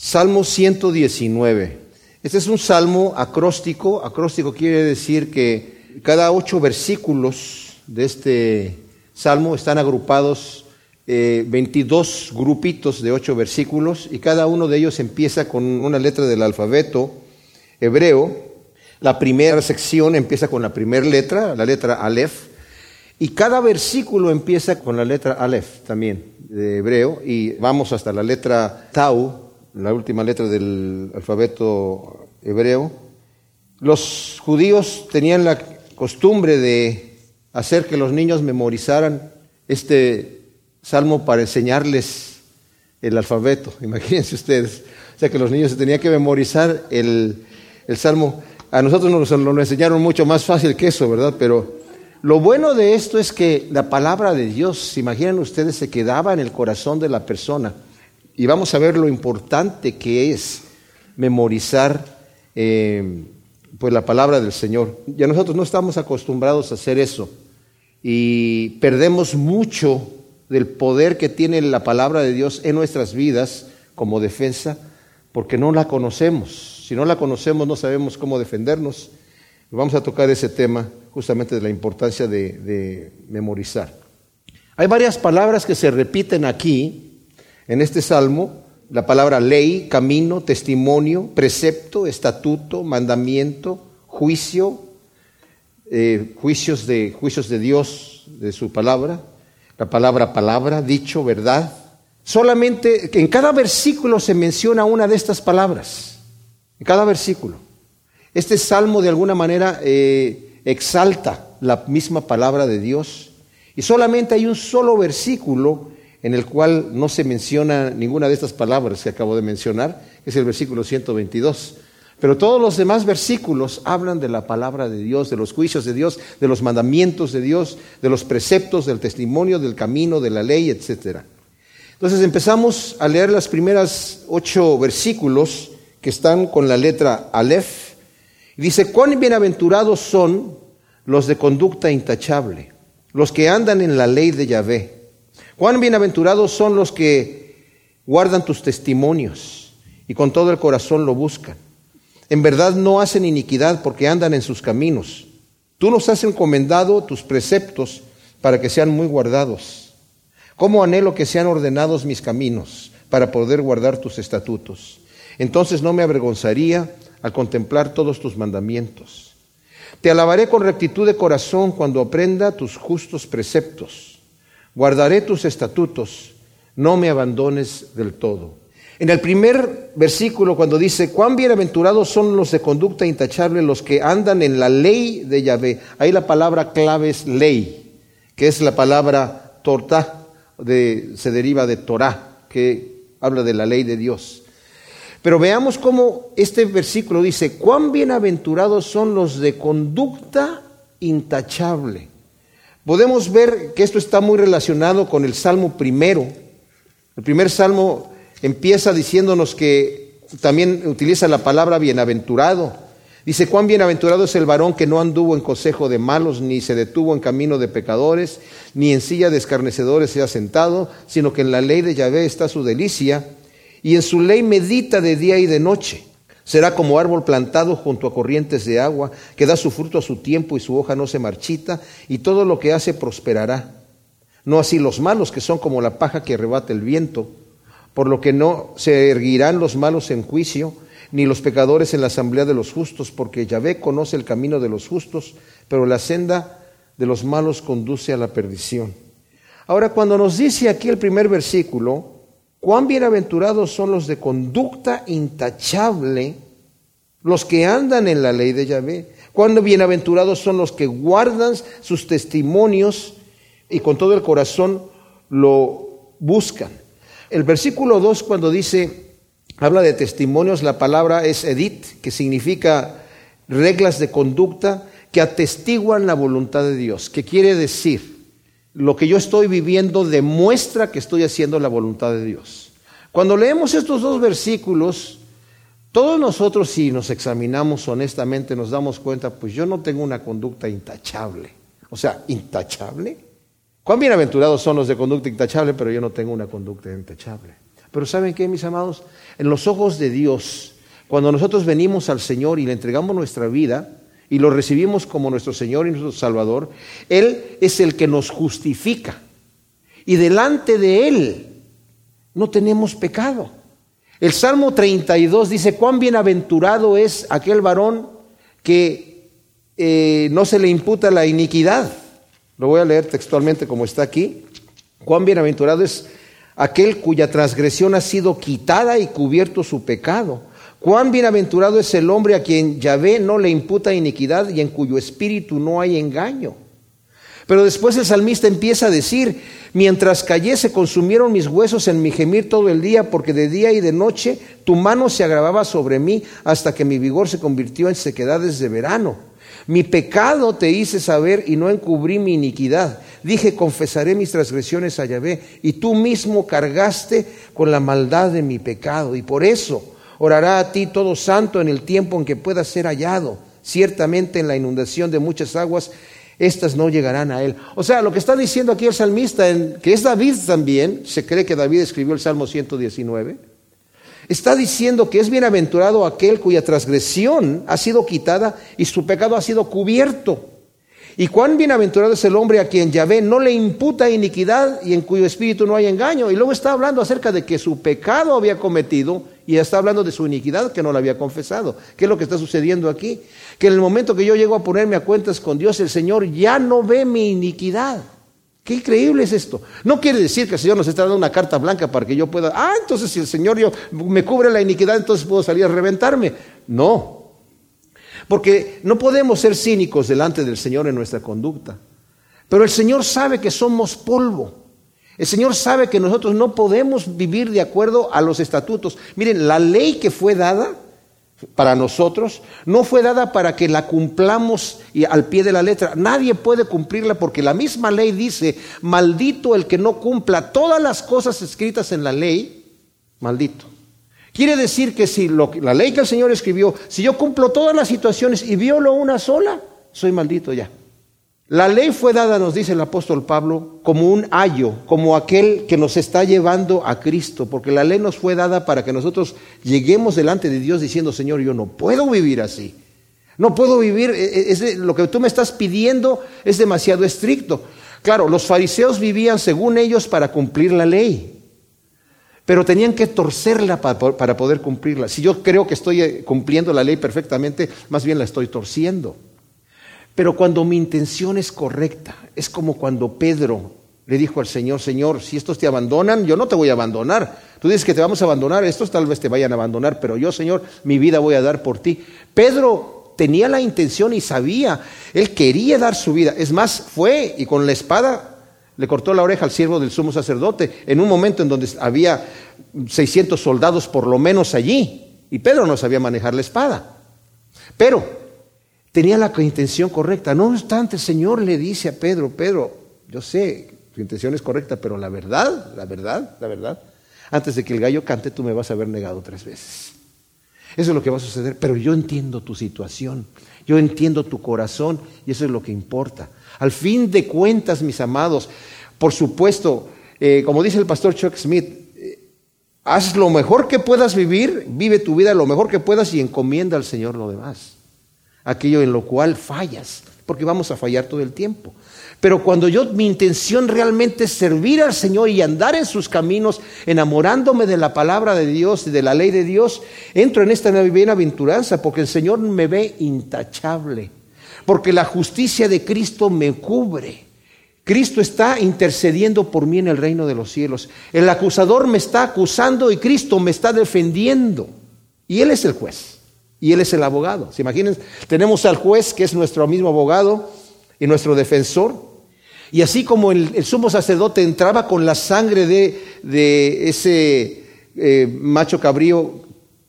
Salmo 119. Este es un salmo acróstico. Acróstico quiere decir que cada ocho versículos de este salmo están agrupados 22 eh, grupitos de ocho versículos y cada uno de ellos empieza con una letra del alfabeto hebreo. La primera sección empieza con la primera letra, la letra Aleph, y cada versículo empieza con la letra Aleph también de hebreo y vamos hasta la letra Tau, la última letra del alfabeto hebreo. Los judíos tenían la costumbre de hacer que los niños memorizaran este salmo para enseñarles el alfabeto. Imagínense ustedes. O sea que los niños se tenían que memorizar el, salmo. A nosotros nos lo enseñaron mucho más fácil que eso, ¿verdad? Pero lo bueno de esto es que la palabra de Dios, se ustedes, se quedaba en el corazón de la persona. Y vamos a ver lo importante que es memorizar eh, pues la palabra del Señor. Ya nosotros no estamos acostumbrados a hacer eso. Y perdemos mucho del poder que tiene la palabra de Dios en nuestras vidas como defensa, porque no la conocemos. Si no la conocemos, no sabemos cómo defendernos. Vamos a tocar ese tema justamente de la importancia de, de memorizar. Hay varias palabras que se repiten aquí, en este salmo, la palabra ley, camino, testimonio, precepto, estatuto, mandamiento, juicio, eh, juicios, de, juicios de Dios, de su palabra, la palabra palabra, dicho, verdad. Solamente en cada versículo se menciona una de estas palabras, en cada versículo. Este salmo de alguna manera eh, exalta la misma palabra de Dios y solamente hay un solo versículo en el cual no se menciona ninguna de estas palabras que acabo de mencionar, es el versículo 122. Pero todos los demás versículos hablan de la palabra de Dios, de los juicios de Dios, de los mandamientos de Dios, de los preceptos, del testimonio, del camino, de la ley, etc. Entonces empezamos a leer las primeras ocho versículos que están con la letra Aleph. Y dice, cuán bienaventurados son los de conducta intachable, los que andan en la ley de Yahvé. Cuán bienaventurados son los que guardan tus testimonios y con todo el corazón lo buscan. En verdad no hacen iniquidad porque andan en sus caminos. Tú nos has encomendado tus preceptos para que sean muy guardados. ¿Cómo anhelo que sean ordenados mis caminos para poder guardar tus estatutos? Entonces no me avergonzaría al contemplar todos tus mandamientos. Te alabaré con rectitud de corazón cuando aprenda tus justos preceptos. Guardaré tus estatutos, no me abandones del todo. En el primer versículo, cuando dice, cuán bienaventurados son los de conducta intachable, los que andan en la ley de Yahvé. Ahí la palabra clave es ley, que es la palabra torta, se deriva de Torah, que habla de la ley de Dios. Pero veamos cómo este versículo dice, cuán bienaventurados son los de conducta intachable. Podemos ver que esto está muy relacionado con el Salmo primero. El primer Salmo empieza diciéndonos que también utiliza la palabra bienaventurado. Dice, cuán bienaventurado es el varón que no anduvo en consejo de malos, ni se detuvo en camino de pecadores, ni en silla de escarnecedores se ha sentado, sino que en la ley de Yahvé está su delicia, y en su ley medita de día y de noche. Será como árbol plantado junto a corrientes de agua, que da su fruto a su tiempo y su hoja no se marchita, y todo lo que hace prosperará. No así los malos, que son como la paja que arrebata el viento por lo que no se erguirán los malos en juicio, ni los pecadores en la asamblea de los justos, porque Yahvé conoce el camino de los justos, pero la senda de los malos conduce a la perdición. Ahora, cuando nos dice aquí el primer versículo, cuán bienaventurados son los de conducta intachable, los que andan en la ley de Yahvé, cuán bienaventurados son los que guardan sus testimonios y con todo el corazón lo buscan. El versículo 2 cuando dice, habla de testimonios, la palabra es edit, que significa reglas de conducta que atestiguan la voluntad de Dios. ¿Qué quiere decir? Lo que yo estoy viviendo demuestra que estoy haciendo la voluntad de Dios. Cuando leemos estos dos versículos, todos nosotros si nos examinamos honestamente nos damos cuenta, pues yo no tengo una conducta intachable. O sea, intachable. Cuán bienaventurados son los de conducta intachable, pero yo no tengo una conducta intachable. Pero ¿saben qué, mis amados? En los ojos de Dios, cuando nosotros venimos al Señor y le entregamos nuestra vida y lo recibimos como nuestro Señor y nuestro Salvador, Él es el que nos justifica. Y delante de Él no tenemos pecado. El Salmo 32 dice, cuán bienaventurado es aquel varón que eh, no se le imputa la iniquidad. Lo voy a leer textualmente como está aquí. Cuán bienaventurado es aquel cuya transgresión ha sido quitada y cubierto su pecado. Cuán bienaventurado es el hombre a quien Yahvé no le imputa iniquidad y en cuyo espíritu no hay engaño. Pero después el salmista empieza a decir, mientras callé se consumieron mis huesos en mi gemir todo el día, porque de día y de noche tu mano se agravaba sobre mí hasta que mi vigor se convirtió en sequedades de verano. Mi pecado te hice saber y no encubrí mi iniquidad. Dije, confesaré mis transgresiones a Yahvé, y tú mismo cargaste con la maldad de mi pecado. Y por eso orará a ti todo santo en el tiempo en que pueda ser hallado. Ciertamente en la inundación de muchas aguas, estas no llegarán a él. O sea, lo que está diciendo aquí el salmista, que es David también, se cree que David escribió el Salmo 119, está diciendo que es bienaventurado aquel cuya transgresión ha sido quitada y su pecado ha sido cubierto. Y cuán bienaventurado es el hombre a quien Yahvé no le imputa iniquidad y en cuyo espíritu no hay engaño. Y luego está hablando acerca de que su pecado había cometido y está hablando de su iniquidad que no la había confesado. ¿Qué es lo que está sucediendo aquí? Que en el momento que yo llego a ponerme a cuentas con Dios, el Señor ya no ve mi iniquidad. Qué increíble es esto. No quiere decir que el Señor nos está dando una carta blanca para que yo pueda, ah, entonces si el Señor yo, me cubre la iniquidad, entonces puedo salir a reventarme. No, porque no podemos ser cínicos delante del Señor en nuestra conducta. Pero el Señor sabe que somos polvo. El Señor sabe que nosotros no podemos vivir de acuerdo a los estatutos. Miren, la ley que fue dada para nosotros no fue dada para que la cumplamos al pie de la letra. Nadie puede cumplirla porque la misma ley dice, maldito el que no cumpla todas las cosas escritas en la ley, maldito. Quiere decir que si la ley que el Señor escribió, si yo cumplo todas las situaciones y violo una sola, soy maldito ya. La ley fue dada, nos dice el apóstol Pablo, como un ayo, como aquel que nos está llevando a Cristo, porque la ley nos fue dada para que nosotros lleguemos delante de Dios diciendo, Señor, yo no puedo vivir así. No puedo vivir, e, e, lo que tú me estás pidiendo es demasiado estricto. Claro, los fariseos vivían según ellos para cumplir la ley pero tenían que torcerla para, poder cumplirla. Si yo creo que estoy eh, cumpliendo la ley perfectamente, más bien la estoy torciendo. Pero cuando mi intención es correcta, es como cuando Pedro le dijo al Señor, Señor, si estos te abandonan, yo no te voy a abandonar. Tú dices que te vamos a abandonar, estos tal vez te vayan a abandonar, pero yo, Señor, mi vida voy a dar por ti. Pedro tenía la intención y sabía, él quería dar su vida. Es más, fue y con la espada le cortó la oreja al siervo del sumo sacerdote en un momento en donde había 600 soldados por lo menos allí y Pedro no sabía manejar la espada. Pero tenía la intención correcta. No obstante, el Señor le dice a Pedro, Pedro, yo sé, tu intención es correcta, pero la verdad, la verdad, la verdad, antes de que el gallo cante tú me vas a haber negado tres veces. Eso es lo que va a suceder, pero yo entiendo tu situación, yo entiendo tu corazón y eso es lo que importa. Al fin de cuentas, mis amados, por supuesto, eh, como dice el pastor Chuck Smith, eh, haz lo mejor que puedas vivir, vive tu vida lo mejor que puedas y encomienda al Señor lo demás. Aquello en lo cual fallas, porque vamos a fallar todo el tiempo. Pero cuando yo mi intención realmente es servir al Señor y andar en sus caminos, enamorándome de la palabra de Dios y de la ley de Dios, entro en esta bienaventuranza porque el Señor me ve intachable porque la justicia de Cristo me cubre. Cristo está intercediendo por mí en el reino de los cielos. El acusador me está acusando y Cristo me está defendiendo. Y Él es el juez. Y Él es el abogado. ¿Se imaginan? Tenemos al juez que es nuestro mismo abogado y nuestro defensor. Y así como el, sumo sacerdote entraba con la sangre de, ese eh, macho cabrío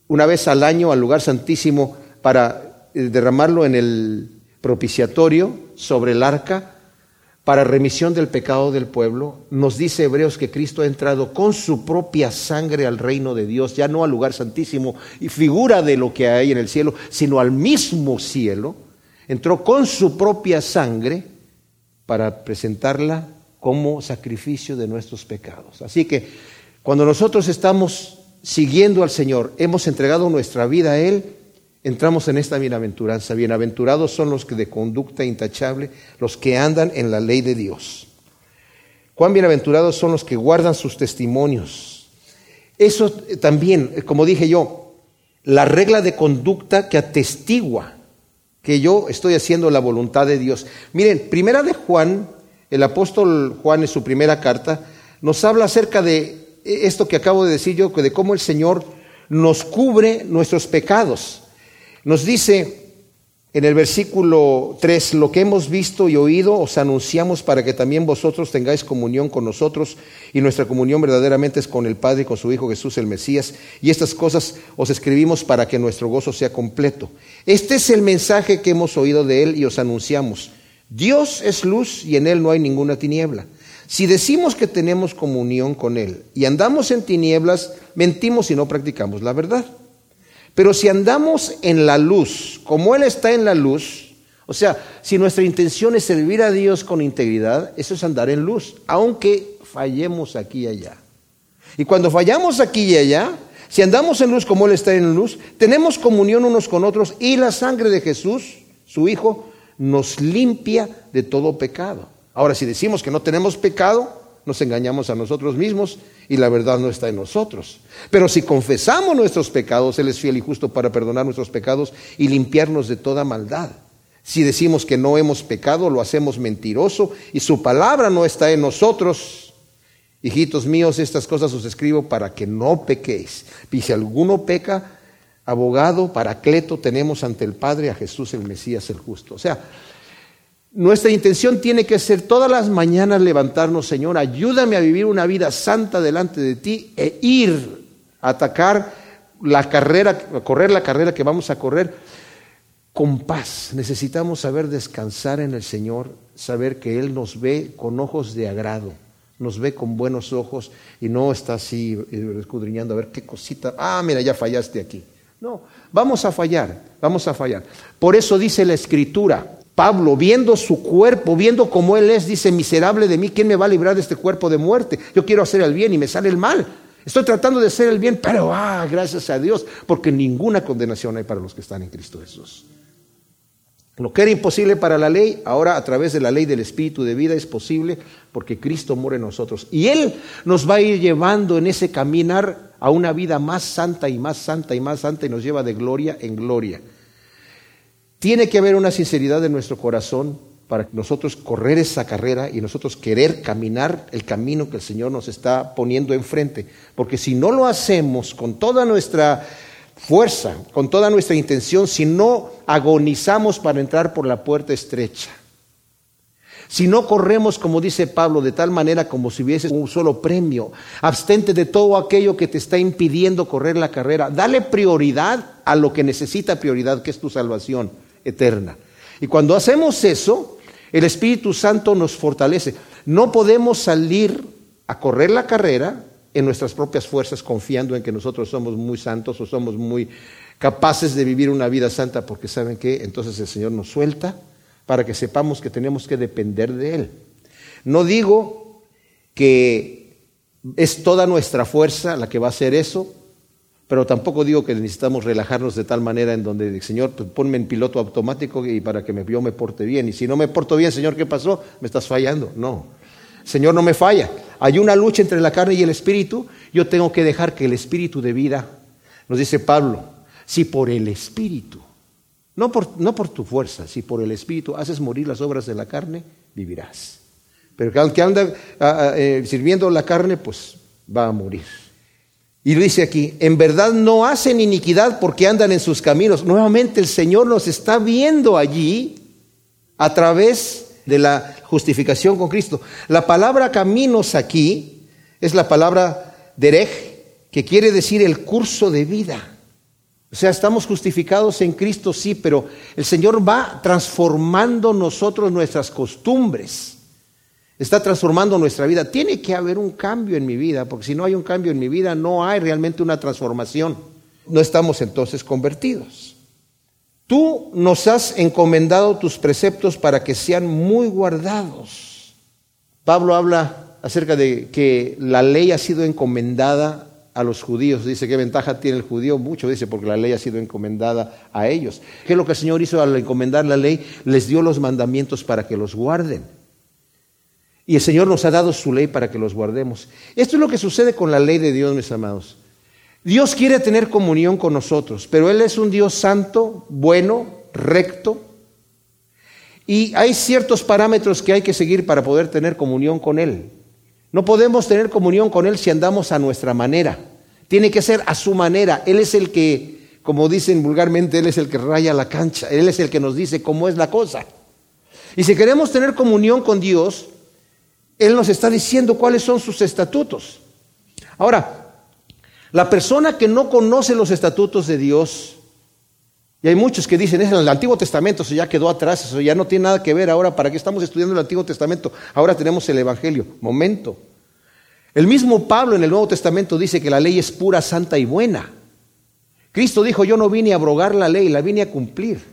una vez al año al lugar santísimo para eh, derramarlo en el propiciatorio sobre el arca para remisión del pecado del pueblo. Nos dice Hebreos que Cristo ha entrado con su propia sangre al reino de Dios, ya no al lugar santísimo y figura de lo que hay en el cielo, sino al mismo cielo. Entró con su propia sangre para presentarla como sacrificio de nuestros pecados. Así que Cuando nosotros estamos siguiendo al Señor, hemos entregado nuestra vida a Él, entramos en esta bienaventuranza. Bienaventurados son los que de conducta intachable, los que andan en la ley de Dios. Cuán bienaventurados son los que guardan sus testimonios. Eso también, como dije yo, la regla de conducta que atestigua que yo estoy haciendo la voluntad de Dios. Miren, primera de Juan, el apóstol Juan en su primera carta, nos habla acerca de esto que acabo de decir yo, de cómo el Señor nos cubre nuestros pecados. Nos dice en el versículo 3, lo que hemos visto y oído os anunciamos para que también vosotros tengáis comunión con nosotros y nuestra comunión verdaderamente es con el Padre y con su Hijo Jesús el Mesías. Y estas cosas os escribimos para que nuestro gozo sea completo. Este es el mensaje que hemos oído de Él y os anunciamos. Dios es luz y en Él no hay ninguna tiniebla. Si decimos que tenemos comunión con Él y andamos en tinieblas, mentimos y no practicamos la verdad. Pero si andamos en la luz, como Él está en la luz, o sea, si nuestra intención es servir a Dios con integridad, eso es andar en luz, aunque fallemos aquí y allá. Y cuando fallamos aquí y allá, si andamos en luz como Él está en luz, tenemos comunión unos con otros y la sangre de Jesús, su Hijo, nos limpia de todo pecado. Ahora, si decimos que no tenemos pecado, nos engañamos a nosotros mismos y la verdad no está en nosotros. Pero si confesamos nuestros pecados, Él es fiel y justo para perdonar nuestros pecados y limpiarnos de toda maldad. Si decimos que no hemos pecado, lo hacemos mentiroso y su palabra no está en nosotros. Hijitos míos, estas cosas os escribo para que no pequéis. Y si alguno peca, abogado, paracleto, tenemos ante el Padre a Jesús el Mesías el justo. O sea, nuestra intención tiene que ser todas las mañanas levantarnos, Señor, ayúdame a vivir una vida santa delante de ti e ir a atacar la carrera, correr la carrera que vamos a correr con paz. Necesitamos saber descansar en el Señor, saber que Él nos ve con ojos de agrado, nos ve con buenos ojos y no está así eh, escudriñando a ver qué cosita, ah, mira, ya fallaste aquí. No, vamos a fallar, vamos a fallar. Por eso dice la Escritura, Pablo, viendo su cuerpo, viendo cómo él es, dice, miserable de mí, ¿quién me va a librar de este cuerpo de muerte? Yo quiero hacer el bien y me sale el mal. Estoy tratando de hacer el bien, pero ah, gracias a Dios, porque ninguna condenación hay para los que están en Cristo Jesús. Lo que era imposible para la ley, ahora a través de la ley del Espíritu de vida es posible porque Cristo muere en nosotros. Y Él nos va a ir llevando en ese caminar a una vida más santa y más santa y más santa y nos lleva de gloria en gloria. Tiene que haber una sinceridad en nuestro corazón para nosotros correr esa carrera y nosotros querer caminar el camino que el Señor nos está poniendo enfrente. Porque si no lo hacemos con toda nuestra fuerza, con toda nuestra intención, si no agonizamos para entrar por la puerta estrecha, si no corremos, como dice Pablo, de tal manera como si hubiese un solo premio, abstente de todo aquello que te está impidiendo correr la carrera, dale prioridad a lo que necesita prioridad, que es tu salvación eterna. Y cuando hacemos eso, el Espíritu Santo nos fortalece. No podemos salir a correr la carrera en nuestras propias fuerzas confiando en que nosotros somos muy santos o somos muy capaces de vivir una vida santa porque saben que entonces el Señor nos suelta para que sepamos que tenemos que depender de Él. No digo que es toda nuestra fuerza la que va a hacer eso, pero tampoco digo que necesitamos relajarnos de tal manera en donde, Señor, pues, ponme en piloto automático y para que yo me porte bien. Y si no me porto bien, Señor, ¿qué pasó? Me estás fallando. No. Señor no me falla. Hay una lucha entre la carne y el espíritu. Yo tengo que dejar que el espíritu de vida, nos dice Pablo, si por el espíritu, no por, no por tu fuerza, si por el espíritu haces morir las obras de la carne, vivirás. Pero el que anda eh, sirviendo la carne, pues va a morir. Y dice aquí, en verdad no hacen iniquidad porque andan en sus caminos. Nuevamente el Señor nos está viendo allí a través de la justificación con Cristo. La palabra caminos aquí es la palabra derej, que quiere decir el curso de vida. O sea, estamos justificados en Cristo, sí, pero el Señor va transformando nosotros nuestras costumbres está transformando nuestra vida. Tiene que haber un cambio en mi vida, porque si no hay un cambio en mi vida, no hay realmente una transformación. No estamos entonces convertidos. Tú nos has encomendado tus preceptos para que sean muy guardados. Pablo habla acerca de que la ley ha sido encomendada a los judíos. Dice, ¿qué ventaja tiene el judío? Mucho, dice, porque la ley ha sido encomendada a ellos. ¿Qué es lo que el Señor hizo al encomendar la ley? Les dio los mandamientos para que los guarden. Y el Señor nos ha dado su ley para que los guardemos. Esto es lo que sucede con la ley de Dios, mis amados. Dios quiere tener comunión con nosotros, pero Él es un Dios santo, bueno, recto. Y hay ciertos parámetros que hay que seguir para poder tener comunión con Él. No podemos tener comunión con Él si andamos a nuestra manera. Tiene que ser a su manera. Él es el que, como dicen vulgarmente, Él es el que raya la cancha. Él es el que nos dice cómo es la cosa. Y si queremos tener comunión con Dios, Él nos está diciendo cuáles son sus estatutos. Ahora, la persona que no conoce los estatutos de Dios, y hay muchos que dicen, es en el Antiguo Testamento, eso ya quedó atrás, eso ya no tiene nada que ver ahora, ¿para qué estamos estudiando el Antiguo Testamento? Ahora tenemos el Evangelio. Momento. El mismo Pablo en el Nuevo Testamento dice que la ley es pura, santa y buena. Cristo dijo, yo no vine a abrogar la ley, la vine a cumplir.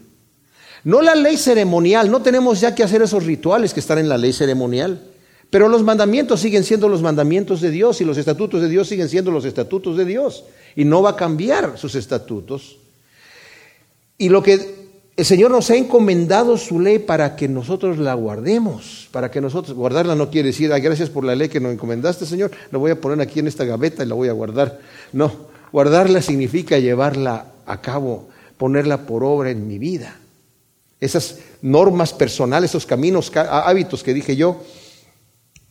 No la ley ceremonial, no tenemos ya que hacer esos rituales que están en la ley ceremonial. Pero los mandamientos siguen siendo los mandamientos de Dios y los estatutos de Dios siguen siendo los estatutos de Dios. Y no va a cambiar sus estatutos. Y lo que el Señor nos ha encomendado su ley para que nosotros la guardemos, para que nosotros, guardarla no quiere decir, gracias por la ley que nos encomendaste, Señor, la voy a poner aquí en esta gaveta y la voy a guardar. No, guardarla significa llevarla a cabo, ponerla por obra en mi vida. Esas normas personales, esos caminos, hábitos que dije yo.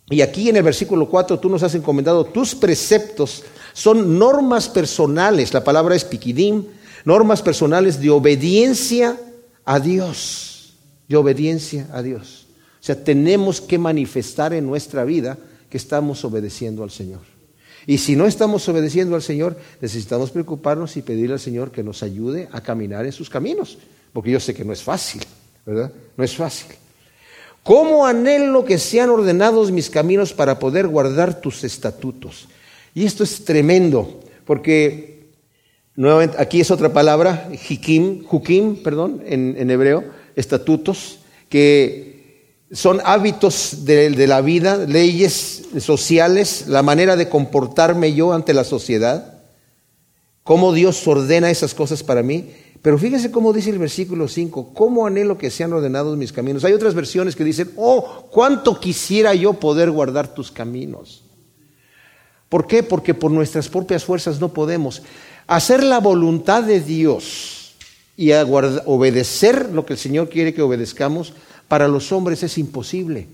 Y aquí en el versículo 4 tú nos has encomendado tus preceptos, son normas personales, la palabra es piquidim, normas personales de obediencia a Dios, de obediencia a Dios. O sea, tenemos que manifestar en nuestra vida que estamos obedeciendo al Señor. Y si no estamos obedeciendo al Señor, necesitamos preocuparnos y pedirle al Señor que nos ayude a caminar en sus caminos, porque yo sé que no es fácil, ¿verdad? No es fácil. ¿Cómo anhelo que sean ordenados mis caminos para poder guardar tus estatutos? Y esto es tremendo, porque Nuevamente, aquí es otra palabra, hikim, hukim, perdón, en, hebreo, estatutos, que son hábitos de, de, la vida, leyes sociales, la manera de comportarme yo ante la sociedad, cómo Dios ordena esas cosas para mí. Pero fíjense cómo dice el versículo 5, cómo anhelo que sean ordenados mis caminos. Hay otras versiones que dicen, oh, cuánto quisiera yo poder guardar tus caminos. ¿Por qué? Porque por nuestras propias fuerzas no podemos. Hacer la voluntad de Dios y obedecer lo que el Señor quiere que obedezcamos, para los hombres es imposible.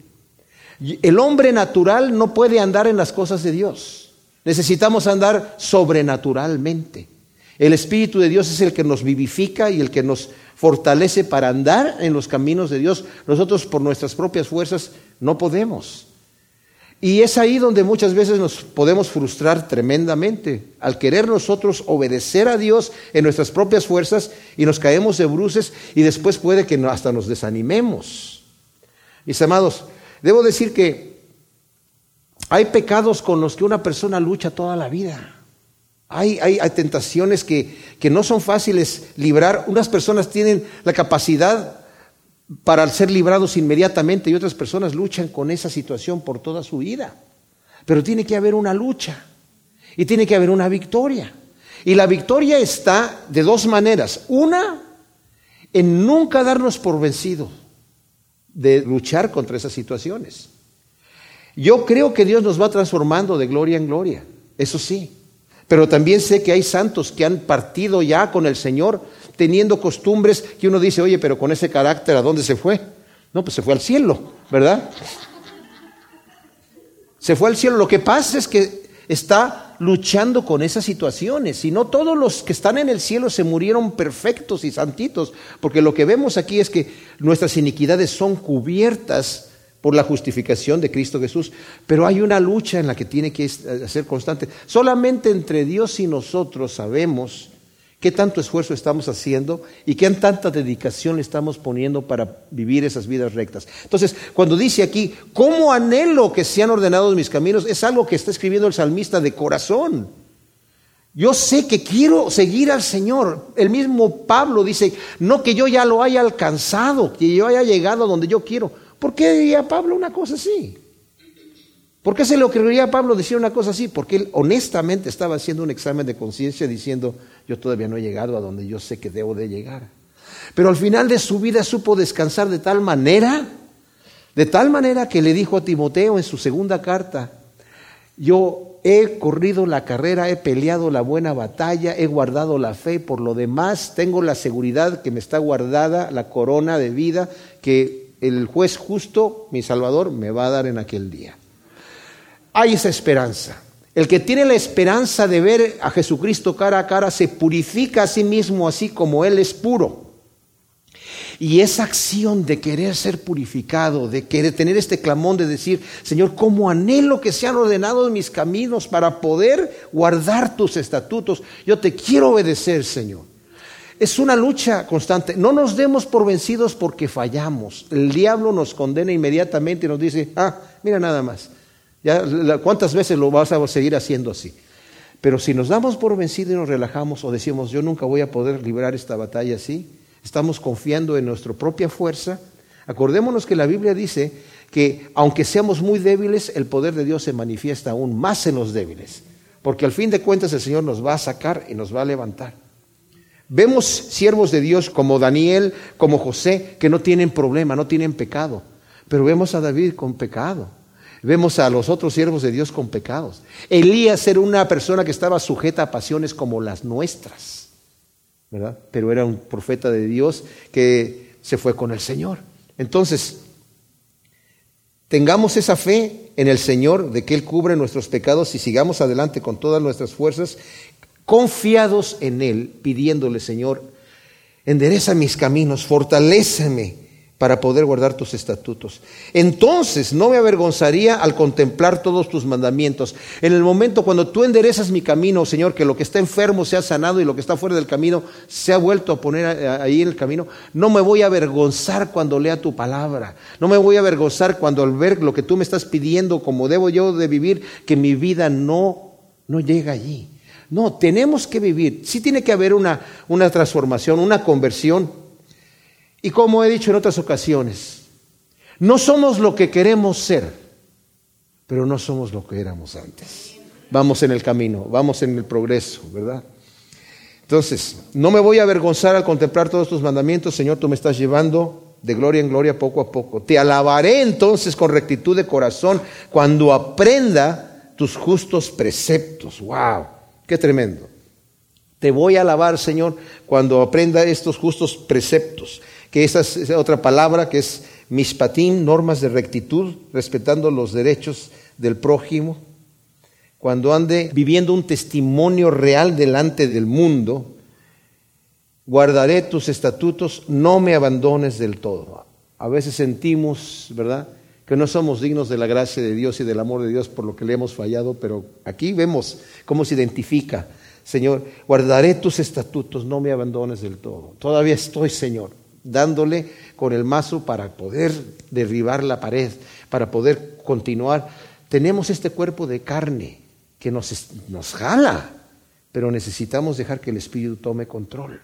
El hombre natural no puede andar en las cosas de Dios. Necesitamos andar sobrenaturalmente. El Espíritu de Dios es el que nos vivifica y el que nos fortalece para andar en los caminos de Dios. Nosotros por nuestras propias fuerzas no podemos. Y es ahí donde muchas veces nos podemos frustrar tremendamente, al querer nosotros obedecer a Dios en nuestras propias fuerzas y nos caemos de bruces y después puede que hasta nos desanimemos. Mis amados, debo decir que hay pecados con los que una persona lucha toda la vida. Hay, hay, tentaciones que, que no son fáciles librar. Unas personas tienen la capacidad para ser librados inmediatamente y otras personas luchan con esa situación por toda su vida. Pero tiene que haber una lucha y tiene que haber una victoria. Y la victoria está de dos maneras. Una, en nunca darnos por vencido de luchar contra esas situaciones. Yo creo que Dios nos va transformando de gloria en gloria, eso sí. Pero también sé que hay santos que han partido ya con el Señor teniendo costumbres que uno dice, oye, pero con ese carácter, ¿a dónde se fue? No, pues se fue al cielo, ¿verdad? Se fue al cielo. Lo que pasa es que está luchando con esas situaciones. Y no todos los que están en el cielo se murieron perfectos y santitos, porque lo que vemos aquí es que nuestras iniquidades son cubiertas por la justificación de Cristo Jesús, pero hay una lucha en la que tiene que ser constante. Solamente entre Dios y nosotros sabemos qué tanto esfuerzo estamos haciendo y qué tanta dedicación le estamos poniendo para vivir esas vidas rectas. Entonces, cuando dice aquí, ¿cómo anhelo que sean ordenados mis caminos? Es algo que está escribiendo el salmista de corazón. Yo sé que quiero seguir al Señor. El mismo Pablo dice, no que yo ya lo haya alcanzado, que yo haya llegado a donde yo quiero. ¿Por qué diría Pablo una cosa así? ¿Por qué se le ocurriría a Pablo decir una cosa así? Porque él honestamente estaba haciendo un examen de conciencia diciendo, yo todavía no he llegado a donde yo sé que debo de llegar. Pero al final de su vida supo descansar de tal manera, de tal manera que le dijo a Timoteo en su segunda carta, yo he corrido la carrera, he peleado la buena batalla, he guardado la fe, por lo demás tengo la seguridad que me está guardada la corona de vida que el juez justo, mi Salvador, me va a dar en aquel día hay esa esperanza. El que tiene la esperanza de ver a Jesucristo cara a cara se purifica a sí mismo así como Él es puro. Y esa acción de querer ser purificado, de querer tener este clamón de decir, Señor, ¿cómo anhelo que sean ordenados mis caminos para poder guardar tus estatutos? Yo te quiero obedecer, Señor. Es una lucha constante. No nos demos por vencidos porque fallamos. El diablo nos condena inmediatamente y nos dice, ah, mira nada más, ya, ¿Cuántas veces lo vas a seguir haciendo así? Pero si nos damos por vencido y nos relajamos o decimos, yo nunca voy a poder librar esta batalla así, estamos confiando en nuestra propia fuerza. Acordémonos que la Biblia dice que aunque seamos muy débiles, el poder de Dios se manifiesta aún más en los débiles. Porque al fin de cuentas el Señor nos va a sacar y nos va a levantar. Vemos siervos de Dios como Daniel, como José, que no tienen problema, no tienen pecado. Pero vemos a David con pecado. Vemos a los otros siervos de Dios con pecados. Elías era una persona que estaba sujeta a pasiones como las nuestras, ¿verdad? Pero era un profeta de Dios que se fue con el Señor. Entonces, tengamos esa fe en el Señor de que Él cubre nuestros pecados y sigamos adelante con todas nuestras fuerzas, confiados en Él, pidiéndole, Señor, endereza mis caminos, fortaléceme para poder guardar tus estatutos. Entonces no me avergonzaría al contemplar todos tus mandamientos. En el momento cuando tú enderezas mi camino, Señor, que lo que está enfermo sea sanado y lo que está fuera del camino se ha vuelto a poner ahí en el camino, no me voy a avergonzar cuando lea tu palabra. No me voy a avergonzar cuando al ver lo que tú me estás pidiendo, como debo yo de vivir, que mi vida no, no llega allí. No, tenemos que vivir. Sí tiene que haber una, una transformación, una conversión y como he dicho en otras ocasiones, no somos lo que queremos ser, pero no somos lo que éramos antes. Vamos en el camino, vamos en el progreso, ¿verdad? Entonces, no me voy a avergonzar al contemplar todos tus mandamientos, Señor, tú me estás llevando de gloria en gloria poco a poco. Te alabaré entonces con rectitud de corazón cuando aprenda tus justos preceptos. ¡Wow! ¡Qué tremendo! Te voy a alabar, Señor, cuando aprenda estos justos preceptos que esa es otra palabra que es mispatim, normas de rectitud, respetando los derechos del prójimo. Cuando ande viviendo un testimonio real delante del mundo, guardaré tus estatutos, no me abandones del todo. A veces sentimos, ¿verdad?, que no somos dignos de la gracia de Dios y del amor de Dios por lo que le hemos fallado, pero aquí vemos cómo se identifica. Señor, guardaré tus estatutos, no me abandones del todo. Todavía estoy, Señor dándole con el mazo para poder derribar la pared, para poder continuar. Tenemos este cuerpo de carne que nos, nos jala, pero necesitamos dejar que el Espíritu tome control.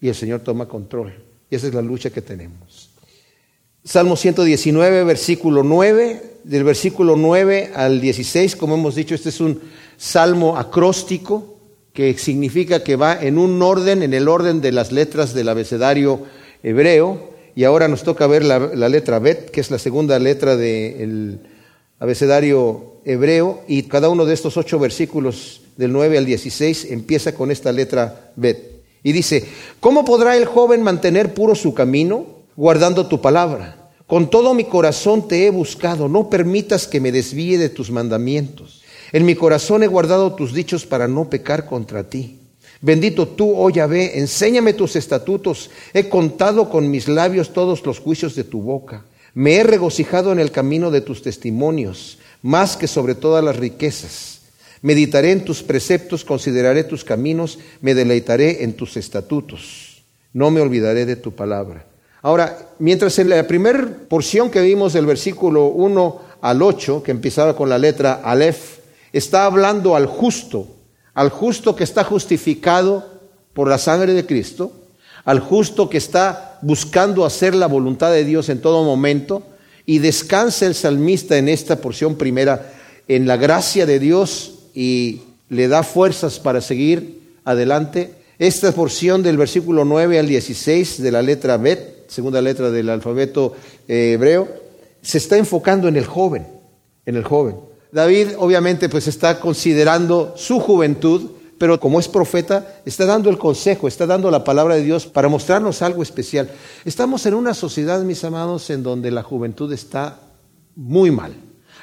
Y el Señor toma control. Y esa es la lucha que tenemos. Salmo 119, versículo 9, del versículo 9 al 16, como hemos dicho, este es un salmo acróstico que significa que va en un orden, en el orden de las letras del abecedario hebreo, y ahora nos toca ver la, letra Bet, que es la segunda letra del abecedario hebreo, y cada uno de estos ocho versículos del 9 al 16 empieza con esta letra Bet. Y dice, ¿cómo podrá el joven mantener puro su camino guardando tu palabra? Con todo mi corazón te he buscado, no permitas que me desvíe de tus mandamientos. En mi corazón he guardado tus dichos para no pecar contra ti. Bendito tú, oh Yahvé, enséñame tus estatutos. He contado con mis labios todos los juicios de tu boca. Me he regocijado en el camino de tus testimonios, más que sobre todas las riquezas. Meditaré en tus preceptos, consideraré tus caminos, me deleitaré en tus estatutos. No me olvidaré de tu palabra. Ahora, mientras en la primera porción que vimos del versículo 1 al 8, que empezaba con la letra Aleph, está hablando al justo, al justo que está justificado por la sangre de Cristo, al justo que está buscando hacer la voluntad de Dios en todo momento, y descansa el salmista en esta porción primera en la gracia de Dios y le da fuerzas para seguir adelante. Esta porción del versículo 9 al 16 de la letra Bet, segunda letra del alfabeto eh, hebreo, se está enfocando en el joven, en el joven. David obviamente pues está considerando su juventud, pero como es profeta, está dando el consejo, está dando la palabra de Dios para mostrarnos algo especial. Estamos en una sociedad, mis amados, en donde la juventud está muy mal,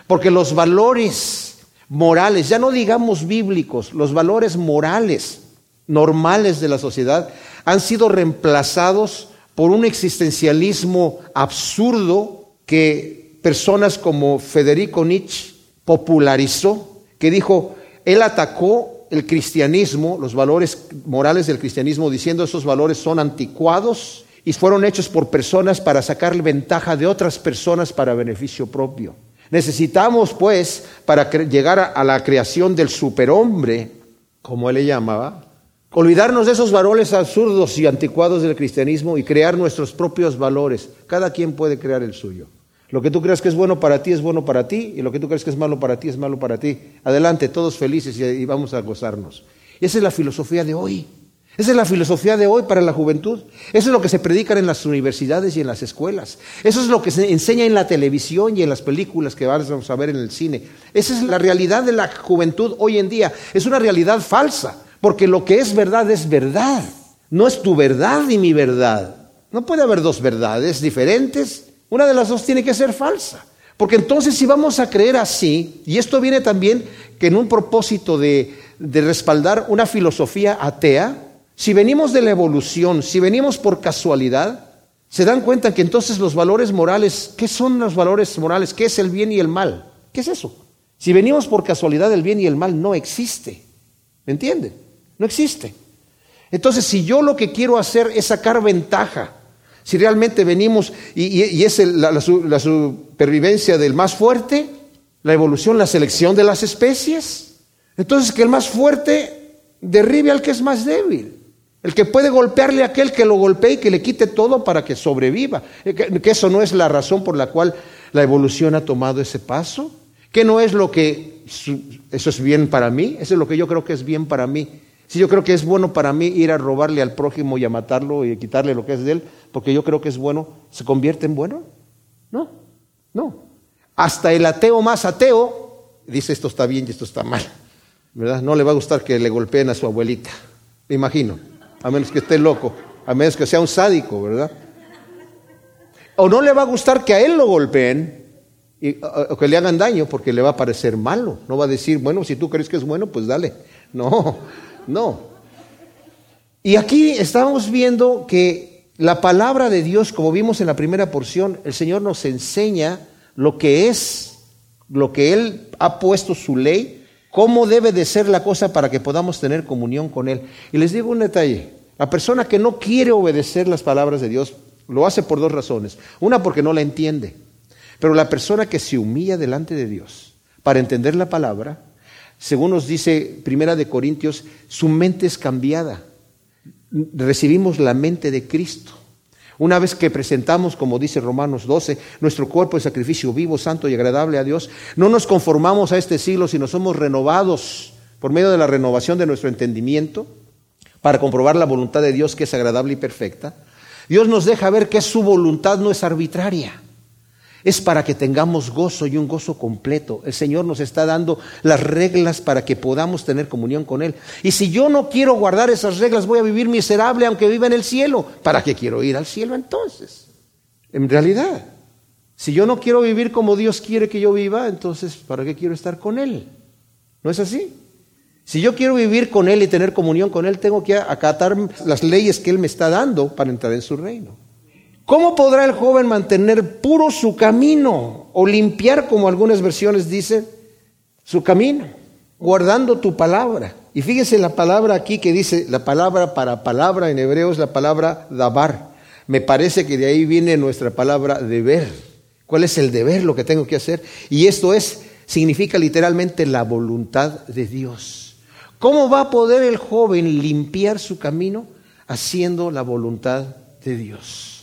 porque los valores morales, ya no digamos bíblicos, los valores morales normales de la sociedad han sido reemplazados por un existencialismo absurdo que personas como Federico Nietzsche popularizó, que dijo, él atacó el cristianismo, los valores morales del cristianismo, diciendo esos valores son anticuados y fueron hechos por personas para sacarle ventaja de otras personas para beneficio propio. Necesitamos, pues, para llegar a la creación del superhombre, como él le llamaba, olvidarnos de esos valores absurdos y anticuados del cristianismo y crear nuestros propios valores. Cada quien puede crear el suyo. Lo que tú creas que es bueno para ti es bueno para ti y lo que tú crees que es malo para ti es malo para ti. Adelante, todos felices y vamos a gozarnos. Esa es la filosofía de hoy. Esa es la filosofía de hoy para la juventud. Eso es lo que se predica en las universidades y en las escuelas. Eso es lo que se enseña en la televisión y en las películas que vamos a ver en el cine. Esa es la realidad de la juventud hoy en día. Es una realidad falsa, porque lo que es verdad es verdad. No es tu verdad y mi verdad. No puede haber dos verdades diferentes. Una de las dos tiene que ser falsa. Porque entonces si vamos a creer así, y esto viene también que en un propósito de, respaldar una filosofía atea, si venimos de la evolución, si venimos por casualidad, se dan cuenta que entonces los valores morales, ¿qué son los valores morales? ¿Qué es el bien y el mal? ¿Qué es eso? Si venimos por casualidad, el bien y el mal no existe. ¿Me entienden? No existe. Entonces, si yo lo que quiero hacer es sacar ventaja si realmente venimos y, es la, supervivencia del más fuerte, la evolución, la selección de las especies, entonces que el más fuerte derribe al que es más débil. El que puede golpearle a aquel que lo golpee y que le quite todo para que sobreviva. Eh, que, eso no es la razón por la cual la evolución ha tomado ese paso. Que no es lo que eso es bien para mí, eso es lo que yo creo que es bien para mí. Si yo creo que es bueno para mí ir a robarle al prójimo y a matarlo y quitarle lo que es de él, porque yo creo que es bueno, ¿se convierte en bueno? No, no. Hasta el ateo más ateo dice esto está bien y esto está mal. ¿Verdad? No le va a gustar que le golpeen a su abuelita, me imagino, a menos que esté loco, a menos que sea un sádico, ¿verdad? O no le va a gustar que a él lo golpeen o que le hagan daño porque le va a parecer malo. No va a decir, bueno, si tú crees que es bueno, pues dale. No, no. Y aquí estamos viendo que la palabra de Dios, como vimos en la primera porción, el Señor nos enseña lo que es, lo que Él ha puesto su ley, cómo debe de ser la cosa para que podamos tener comunión con Él. Y les digo un detalle, la persona que no quiere obedecer las palabras de Dios lo hace por dos razones. Una porque no la entiende, pero la persona que se humilla delante de Dios para entender la palabra, según nos dice Primera de Corintios, su mente es cambiada. Recibimos la mente de Cristo. Una vez que presentamos, como dice Romanos 12, nuestro cuerpo de sacrificio vivo, santo y agradable a Dios, no nos conformamos a este siglo, sino somos renovados por medio de la renovación de nuestro entendimiento para comprobar la voluntad de Dios que es agradable y perfecta. Dios nos deja ver que su voluntad no es arbitraria es para que tengamos gozo y un gozo completo. El Señor nos está dando las reglas para que podamos tener comunión con Él. Y si yo no quiero guardar esas reglas, voy a vivir miserable aunque viva en el cielo. ¿Para qué quiero ir al cielo entonces? En realidad, si yo no quiero vivir como Dios quiere que yo viva, entonces ¿para qué quiero estar con Él? ¿No es así? Si yo quiero vivir con Él y tener comunión con Él, tengo que acatar las leyes que Él me está dando para entrar en su reino. ¿Cómo podrá el joven mantener puro su camino o limpiar, como algunas versiones dicen, su camino? Guardando tu palabra. Y fíjese la palabra aquí que dice, la palabra para palabra en hebreo es la palabra dabar. Me parece que de ahí viene nuestra palabra deber. ¿Cuál es el deber, lo que tengo que hacer? Y esto es, significa literalmente la voluntad de Dios. ¿Cómo va a poder el joven limpiar su camino? Haciendo la voluntad de Dios.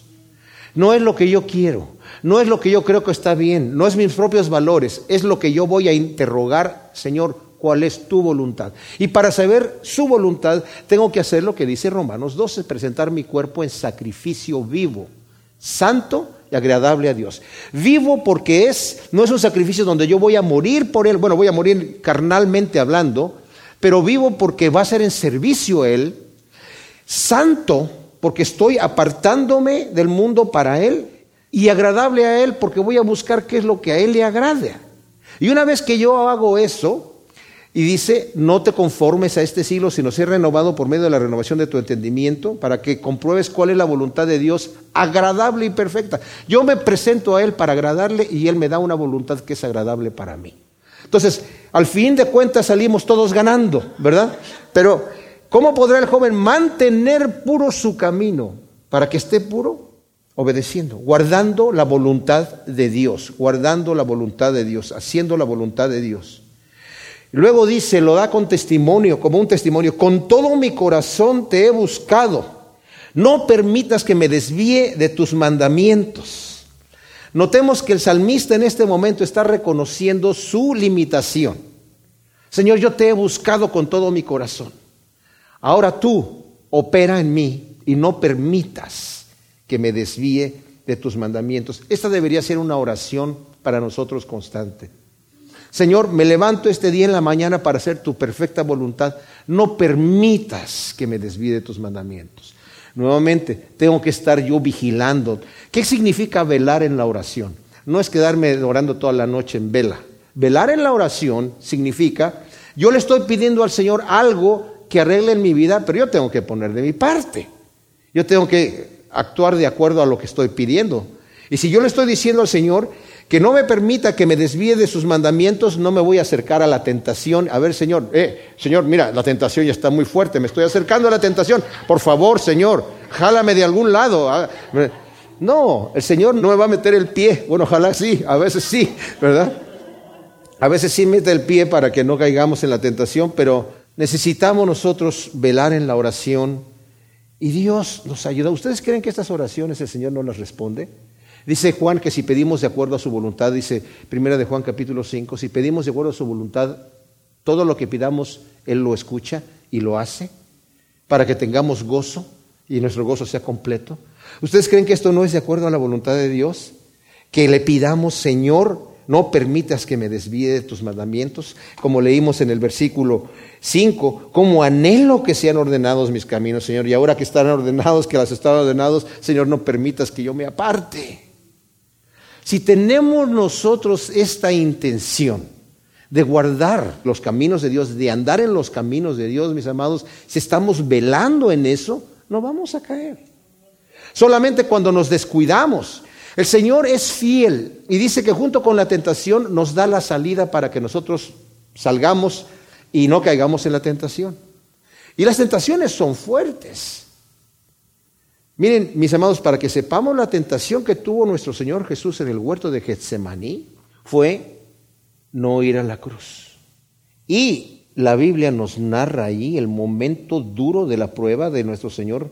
No es lo que yo quiero, no es lo que yo creo que está bien, no es mis propios valores, es lo que yo voy a interrogar, Señor, cuál es tu voluntad. Y para saber su voluntad, tengo que hacer lo que dice Romanos 12, presentar mi cuerpo en sacrificio vivo, santo y agradable a Dios. Vivo porque es, no es un sacrificio donde yo voy a morir por él, bueno, voy a morir carnalmente hablando, pero vivo porque va a ser en servicio a él, santo porque estoy apartándome del mundo para Él y agradable a Él porque voy a buscar qué es lo que a Él le agrade. Y una vez que yo hago eso, y dice, no te conformes a este siglo, sino ser renovado por medio de la renovación de tu entendimiento, para que compruebes cuál es la voluntad de Dios, agradable y perfecta. Yo me presento a Él para agradarle y Él me da una voluntad que es agradable para mí. Entonces, al fin de cuentas salimos todos ganando, ¿verdad? Pero ¿Cómo podrá el joven mantener puro su camino para que esté puro? Obedeciendo, guardando la voluntad de Dios, guardando la voluntad de Dios, haciendo la voluntad de Dios. Luego dice, lo da con testimonio, como un testimonio, con todo mi corazón te he buscado, no permitas que me desvíe de tus mandamientos. Notemos que el salmista en este momento está reconociendo su limitación. Señor, yo te he buscado con todo mi corazón. Ahora tú opera en mí y no permitas que me desvíe de tus mandamientos. Esta debería ser una oración para nosotros constante. Señor, me levanto este día en la mañana para hacer tu perfecta voluntad. No permitas que me desvíe de tus mandamientos. Nuevamente, tengo que estar yo vigilando. ¿Qué significa velar en la oración? No es quedarme orando toda la noche en vela. Velar en la oración significa, yo le estoy pidiendo al Señor algo que arreglen mi vida, pero yo tengo que poner de mi parte. Yo tengo que actuar de acuerdo a lo que estoy pidiendo. Y si yo le estoy diciendo al Señor que no me permita que me desvíe de sus mandamientos, no me voy a acercar a la tentación. A ver, Señor, eh, Señor, mira, la tentación ya está muy fuerte, me estoy acercando a la tentación. Por favor, Señor, jálame de algún lado. Ah, no, el Señor no me va a meter el pie. Bueno, ojalá sí, a veces sí, ¿verdad? A veces sí mete el pie para que no caigamos en la tentación, pero Necesitamos nosotros velar en la oración y Dios nos ayuda. ¿Ustedes creen que estas oraciones el Señor no las responde? Dice Juan que si pedimos de acuerdo a su voluntad, dice primera de Juan capítulo 5, si pedimos de acuerdo a su voluntad, todo lo que pidamos, Él lo escucha y lo hace para que tengamos gozo y nuestro gozo sea completo. ¿Ustedes creen que esto no es de acuerdo a la voluntad de Dios? Que le pidamos, Señor, no permitas que me desvíe de tus mandamientos, como leímos en el versículo 5, como anhelo que sean ordenados mis caminos, Señor, y ahora que están ordenados, que las están ordenados, Señor, no permitas que yo me aparte. Si tenemos nosotros esta intención de guardar los caminos de Dios, de andar en los caminos de Dios, mis amados, si estamos velando en eso, no vamos a caer. Solamente cuando nos descuidamos, el Señor es fiel y dice que junto con la tentación nos da la salida para que nosotros salgamos y no caigamos en la tentación. Y las tentaciones son fuertes. Miren, mis amados, para que sepamos la tentación que tuvo nuestro Señor Jesús en el huerto de Getsemaní fue no ir a la cruz. Y la Biblia nos narra ahí el momento duro de la prueba de nuestro Señor,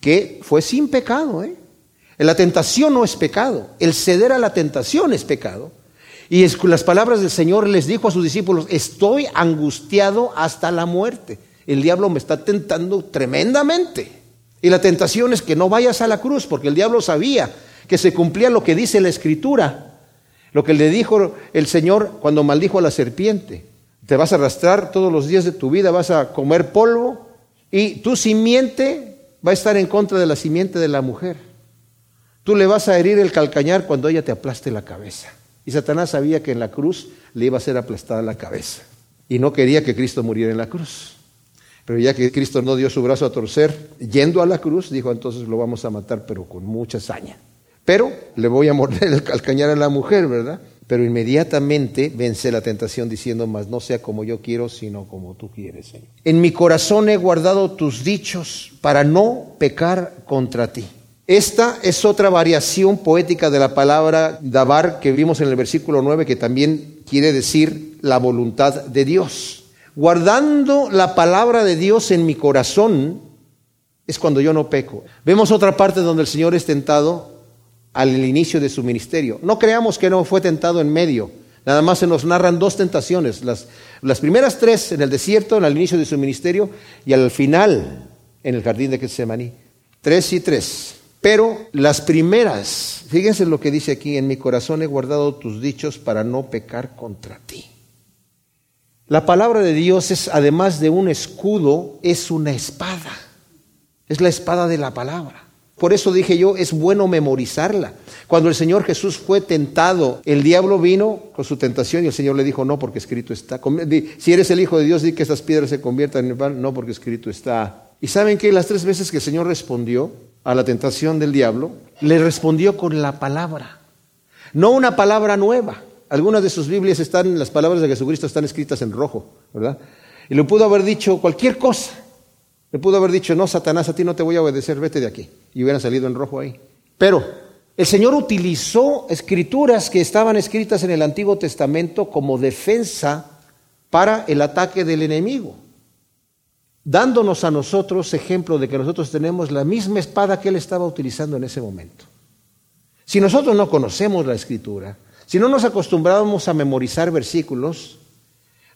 que fue sin pecado, ¿eh? La tentación no es pecado, el ceder a la tentación es pecado. Y las palabras del Señor les dijo a sus discípulos, estoy angustiado hasta la muerte. El diablo me está tentando tremendamente. Y la tentación es que no vayas a la cruz, porque el diablo sabía que se cumplía lo que dice la escritura, lo que le dijo el Señor cuando maldijo a la serpiente. Te vas a arrastrar todos los días de tu vida, vas a comer polvo y tu simiente va a estar en contra de la simiente de la mujer. Tú le vas a herir el calcañar cuando ella te aplaste la cabeza. Y Satanás sabía que en la cruz le iba a ser aplastada la cabeza. Y no quería que Cristo muriera en la cruz. Pero ya que Cristo no dio su brazo a torcer, yendo a la cruz, dijo entonces lo vamos a matar, pero con mucha saña. Pero le voy a morder el calcañar a la mujer, ¿verdad? Pero inmediatamente vence la tentación diciendo, más no sea como yo quiero, sino como tú quieres, Señor. En mi corazón he guardado tus dichos para no pecar contra ti. Esta es otra variación poética de la palabra dabar que vimos en el versículo 9, que también quiere decir la voluntad de Dios. Guardando la palabra de Dios en mi corazón es cuando yo no peco. Vemos otra parte donde el Señor es tentado al inicio de su ministerio. No creamos que no fue tentado en medio. Nada más se nos narran dos tentaciones. Las, las primeras tres en el desierto, al inicio de su ministerio, y al final en el jardín de Getsemaní. Tres y tres. Pero las primeras, fíjense lo que dice aquí, en mi corazón he guardado tus dichos para no pecar contra ti. La palabra de Dios es, además de un escudo, es una espada. Es la espada de la palabra. Por eso dije yo, es bueno memorizarla. Cuando el Señor Jesús fue tentado, el diablo vino con su tentación y el Señor le dijo, no, porque escrito está. Si eres el Hijo de Dios, di que estas piedras se conviertan en pan. No, porque escrito está. ¿Y saben que las tres veces que el Señor respondió a la tentación del diablo, le respondió con la palabra? No una palabra nueva. Algunas de sus Biblias están, las palabras de Jesucristo están escritas en rojo, ¿verdad? Y le pudo haber dicho cualquier cosa. Le pudo haber dicho, no, Satanás, a ti no te voy a obedecer, vete de aquí. Y hubiera salido en rojo ahí. Pero el Señor utilizó escrituras que estaban escritas en el Antiguo Testamento como defensa para el ataque del enemigo dándonos a nosotros ejemplo de que nosotros tenemos la misma espada que él estaba utilizando en ese momento. Si nosotros no conocemos la escritura, si no nos acostumbramos a memorizar versículos,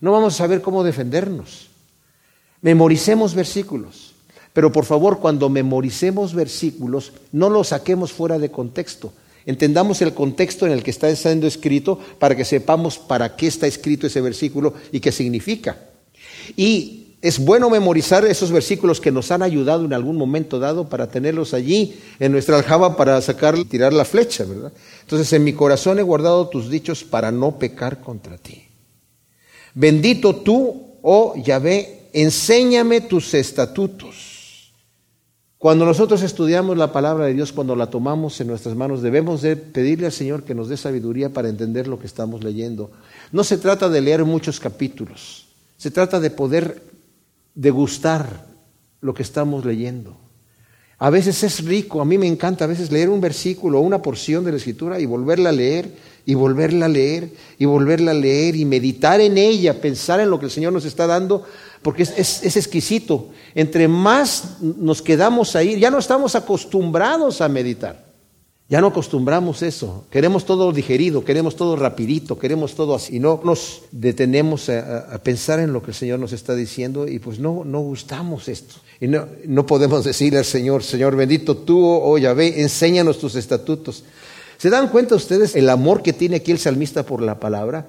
no vamos a saber cómo defendernos. Memoricemos versículos, pero por favor cuando memoricemos versículos, no los saquemos fuera de contexto. Entendamos el contexto en el que está siendo escrito para que sepamos para qué está escrito ese versículo y qué significa. Y es bueno memorizar esos versículos que nos han ayudado en algún momento dado para tenerlos allí en nuestra aljaba para sacar tirar la flecha, ¿verdad? Entonces, en mi corazón he guardado tus dichos para no pecar contra ti. Bendito tú, oh Yahvé, enséñame tus estatutos. Cuando nosotros estudiamos la palabra de Dios, cuando la tomamos en nuestras manos, debemos de pedirle al Señor que nos dé sabiduría para entender lo que estamos leyendo. No se trata de leer muchos capítulos, se trata de poder degustar lo que estamos leyendo. A veces es rico, a mí me encanta a veces leer un versículo o una porción de la escritura y volverla a leer y volverla a leer y volverla a leer y meditar en ella, pensar en lo que el Señor nos está dando, porque es, es exquisito. Entre más nos quedamos ahí, ya no estamos acostumbrados a meditar. Ya no acostumbramos eso. Queremos todo digerido, queremos todo rapidito, queremos todo así. Y no nos detenemos a, pensar en lo que el Señor nos está diciendo y pues no, no gustamos esto. Y no, no podemos decirle al Señor, Señor bendito tú, oh Yahvé, enséñanos tus estatutos. ¿Se dan cuenta ustedes el amor que tiene aquí el salmista por la palabra?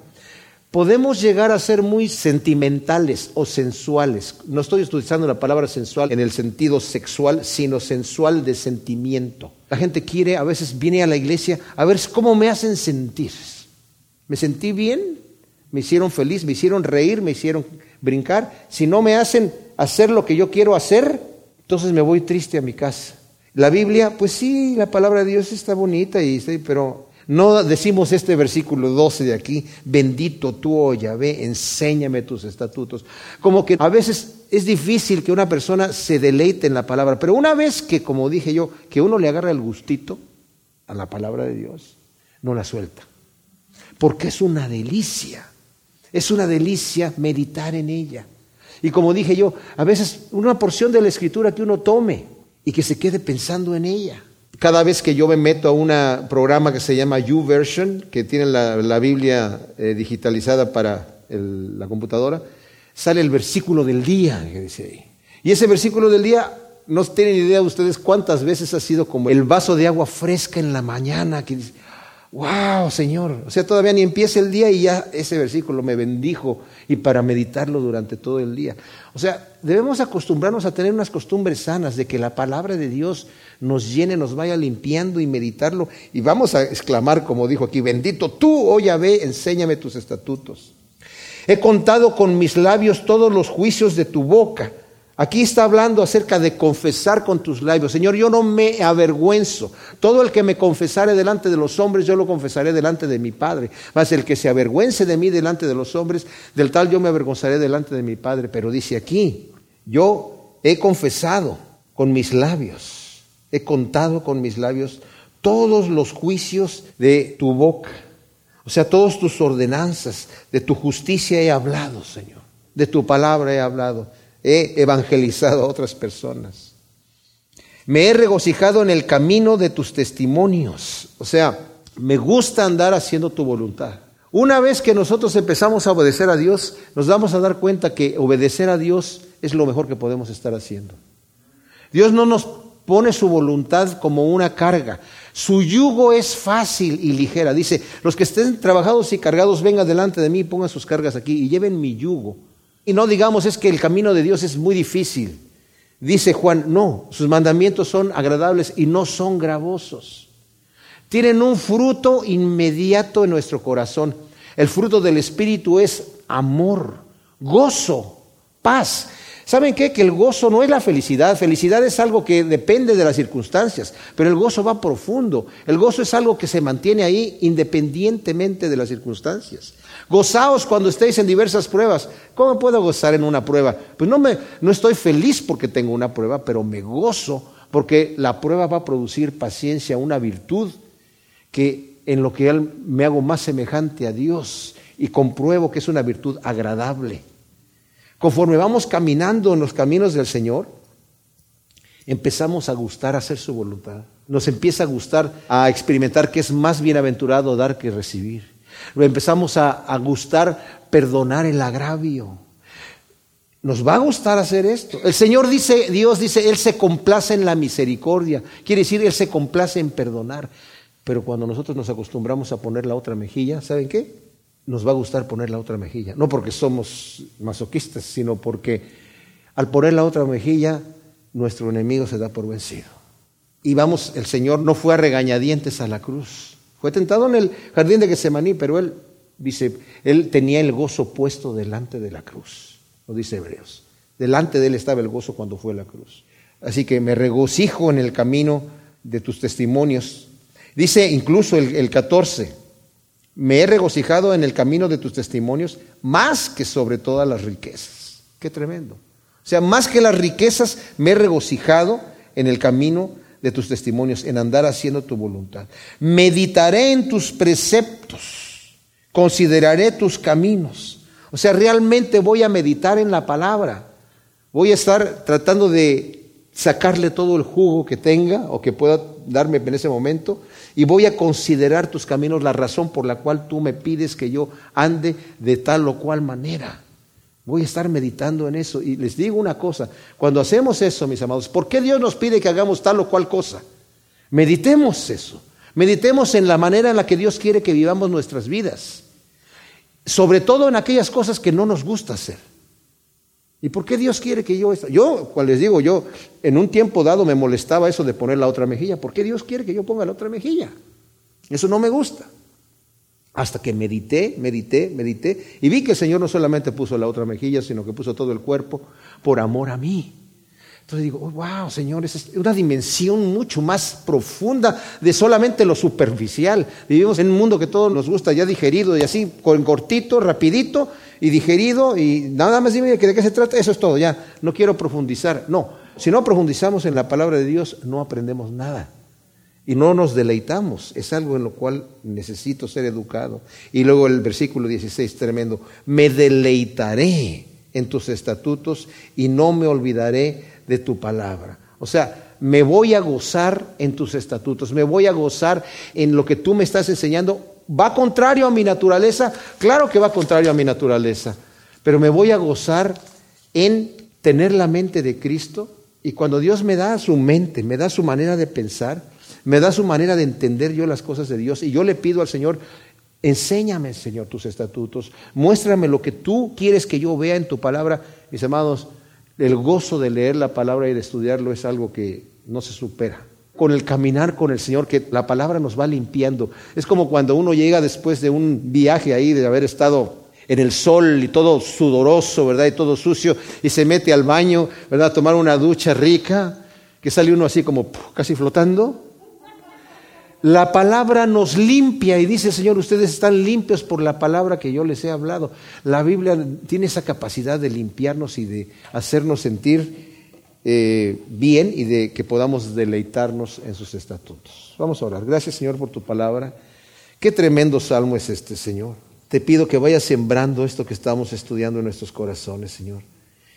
Podemos llegar a ser muy sentimentales o sensuales. No estoy utilizando la palabra sensual en el sentido sexual, sino sensual de sentimiento. La gente quiere, a veces viene a la iglesia a ver cómo me hacen sentir. ¿Me sentí bien? ¿Me hicieron feliz? ¿Me hicieron reír? ¿Me hicieron brincar? Si no me hacen hacer lo que yo quiero hacer, entonces me voy triste a mi casa. La Biblia, pues sí, la palabra de Dios está bonita, y, pero no decimos este versículo 12 de aquí, bendito tú, oh Yahvé, enséñame tus estatutos. Como que a veces es difícil que una persona se deleite en la palabra, pero una vez que, como dije yo, que uno le agarra el gustito a la palabra de Dios, no la suelta. Porque es una delicia, es una delicia meditar en ella. Y como dije yo, a veces una porción de la escritura que uno tome y que se quede pensando en ella. Cada vez que yo me meto a un programa que se llama YouVersion, que tiene la, Biblia eh, digitalizada para la computadora, sale el versículo del día que dice ahí. Y ese versículo del día, no tienen idea ustedes cuántas veces ha sido como el vaso de agua fresca en la mañana, que dice, wow, Señor. O sea, todavía ni empieza el día y ya ese versículo me bendijo y para meditarlo durante todo el día. O sea, debemos acostumbrarnos a tener unas costumbres sanas de que la palabra de Dios nos llene, nos vaya limpiando y meditarlo. Y vamos a exclamar, como dijo aquí, bendito tú, oh Yahvé, enséñame tus estatutos. He contado con mis labios todos los juicios de tu boca. Aquí está hablando acerca de confesar con tus labios. Señor, yo no me avergüenzo. Todo el que me confesare delante de los hombres, yo lo confesaré delante de mi Padre. Mas el que se avergüence de mí delante de los hombres, del tal yo me avergonzaré delante de mi Padre. Pero dice aquí, yo he confesado con mis labios, he contado con mis labios todos los juicios de tu boca. O sea, todas tus ordenanzas, de tu justicia he hablado, Señor. De tu palabra he hablado he evangelizado a otras personas. Me he regocijado en el camino de tus testimonios. O sea, me gusta andar haciendo tu voluntad. Una vez que nosotros empezamos a obedecer a Dios, nos vamos a dar cuenta que obedecer a Dios es lo mejor que podemos estar haciendo. Dios no nos pone su voluntad como una carga. Su yugo es fácil y ligera. Dice, los que estén trabajados y cargados, vengan delante de mí, pongan sus cargas aquí y lleven mi yugo. Y no digamos es que el camino de Dios es muy difícil. Dice Juan, no, sus mandamientos son agradables y no son gravosos. Tienen un fruto inmediato en nuestro corazón. El fruto del Espíritu es amor, gozo, paz. ¿Saben qué? Que el gozo no es la felicidad. Felicidad es algo que depende de las circunstancias, pero el gozo va profundo. El gozo es algo que se mantiene ahí independientemente de las circunstancias. Gozaos cuando estéis en diversas pruebas. ¿Cómo puedo gozar en una prueba? Pues no, me, no estoy feliz porque tengo una prueba, pero me gozo porque la prueba va a producir paciencia, una virtud que en lo que me hago más semejante a Dios y compruebo que es una virtud agradable. Conforme vamos caminando en los caminos del Señor, empezamos a gustar hacer su voluntad. Nos empieza a gustar a experimentar que es más bienaventurado dar que recibir. Empezamos a, a gustar perdonar el agravio. Nos va a gustar hacer esto. El Señor dice, Dios dice, Él se complace en la misericordia. Quiere decir, Él se complace en perdonar. Pero cuando nosotros nos acostumbramos a poner la otra mejilla, ¿saben qué? nos va a gustar poner la otra mejilla. No porque somos masoquistas, sino porque al poner la otra mejilla, nuestro enemigo se da por vencido. Y vamos, el Señor no fue a regañadientes a la cruz. Fue tentado en el jardín de Getsemaní, pero él dice, él tenía el gozo puesto delante de la cruz. Lo dice Hebreos. Delante de él estaba el gozo cuando fue la cruz. Así que me regocijo en el camino de tus testimonios. Dice incluso el, el 14, me he regocijado en el camino de tus testimonios más que sobre todas las riquezas. Qué tremendo. O sea, más que las riquezas, me he regocijado en el camino de tus testimonios, en andar haciendo tu voluntad. Meditaré en tus preceptos, consideraré tus caminos. O sea, realmente voy a meditar en la palabra. Voy a estar tratando de sacarle todo el jugo que tenga o que pueda darme en ese momento y voy a considerar tus caminos, la razón por la cual tú me pides que yo ande de tal o cual manera. Voy a estar meditando en eso. Y les digo una cosa, cuando hacemos eso, mis amados, ¿por qué Dios nos pide que hagamos tal o cual cosa? Meditemos eso. Meditemos en la manera en la que Dios quiere que vivamos nuestras vidas. Sobre todo en aquellas cosas que no nos gusta hacer. ¿Y por qué Dios quiere que yo... Yo, cual les digo, yo en un tiempo dado me molestaba eso de poner la otra mejilla. ¿Por qué Dios quiere que yo ponga la otra mejilla? Eso no me gusta. Hasta que medité, medité, medité y vi que el Señor no solamente puso la otra mejilla, sino que puso todo el cuerpo por amor a mí. Entonces digo, wow, Señor, es una dimensión mucho más profunda de solamente lo superficial. Vivimos en un mundo que todo nos gusta ya digerido y así, con cortito, rapidito y digerido y nada más dime de qué se trata, eso es todo, ya, no quiero profundizar. No, si no profundizamos en la palabra de Dios, no aprendemos nada y no nos deleitamos. Es algo en lo cual necesito ser educado. Y luego el versículo 16, tremendo, me deleitaré en tus estatutos y no me olvidaré de tu palabra. O sea, me voy a gozar en tus estatutos, me voy a gozar en lo que tú me estás enseñando. ¿Va contrario a mi naturaleza? Claro que va contrario a mi naturaleza, pero me voy a gozar en tener la mente de Cristo y cuando Dios me da su mente, me da su manera de pensar, me da su manera de entender yo las cosas de Dios y yo le pido al Señor, enséñame Señor tus estatutos, muéstrame lo que tú quieres que yo vea en tu palabra, mis amados, el gozo de leer la palabra y de estudiarlo es algo que no se supera. Con el caminar con el Señor, que la palabra nos va limpiando. Es como cuando uno llega después de un viaje ahí, de haber estado en el sol y todo sudoroso, ¿verdad? Y todo sucio, y se mete al baño, ¿verdad? A tomar una ducha rica, que sale uno así como casi flotando. La palabra nos limpia y dice, Señor, ustedes están limpios por la palabra que yo les he hablado. La Biblia tiene esa capacidad de limpiarnos y de hacernos sentir eh, bien y de que podamos deleitarnos en sus estatutos. Vamos a orar. Gracias, Señor, por tu palabra. Qué tremendo salmo es este, Señor. Te pido que vayas sembrando esto que estamos estudiando en nuestros corazones, Señor.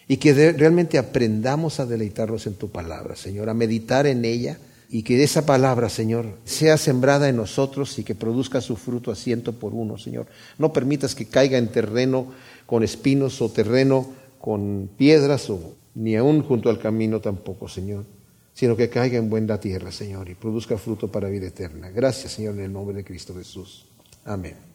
y que realmente aprendamos a deleitarnos en tu palabra, Señor, a meditar en ella y que esa palabra, Señor, sea sembrada en nosotros y que produzca su fruto a ciento por uno, Señor. No permitas que caiga en terreno con espinos o terreno con piedras o ni aún junto al camino tampoco, Señor, sino que caiga en buena tierra, Señor, y produzca fruto para vida eterna. Gracias, Señor, en el nombre de Cristo Jesús. Amén.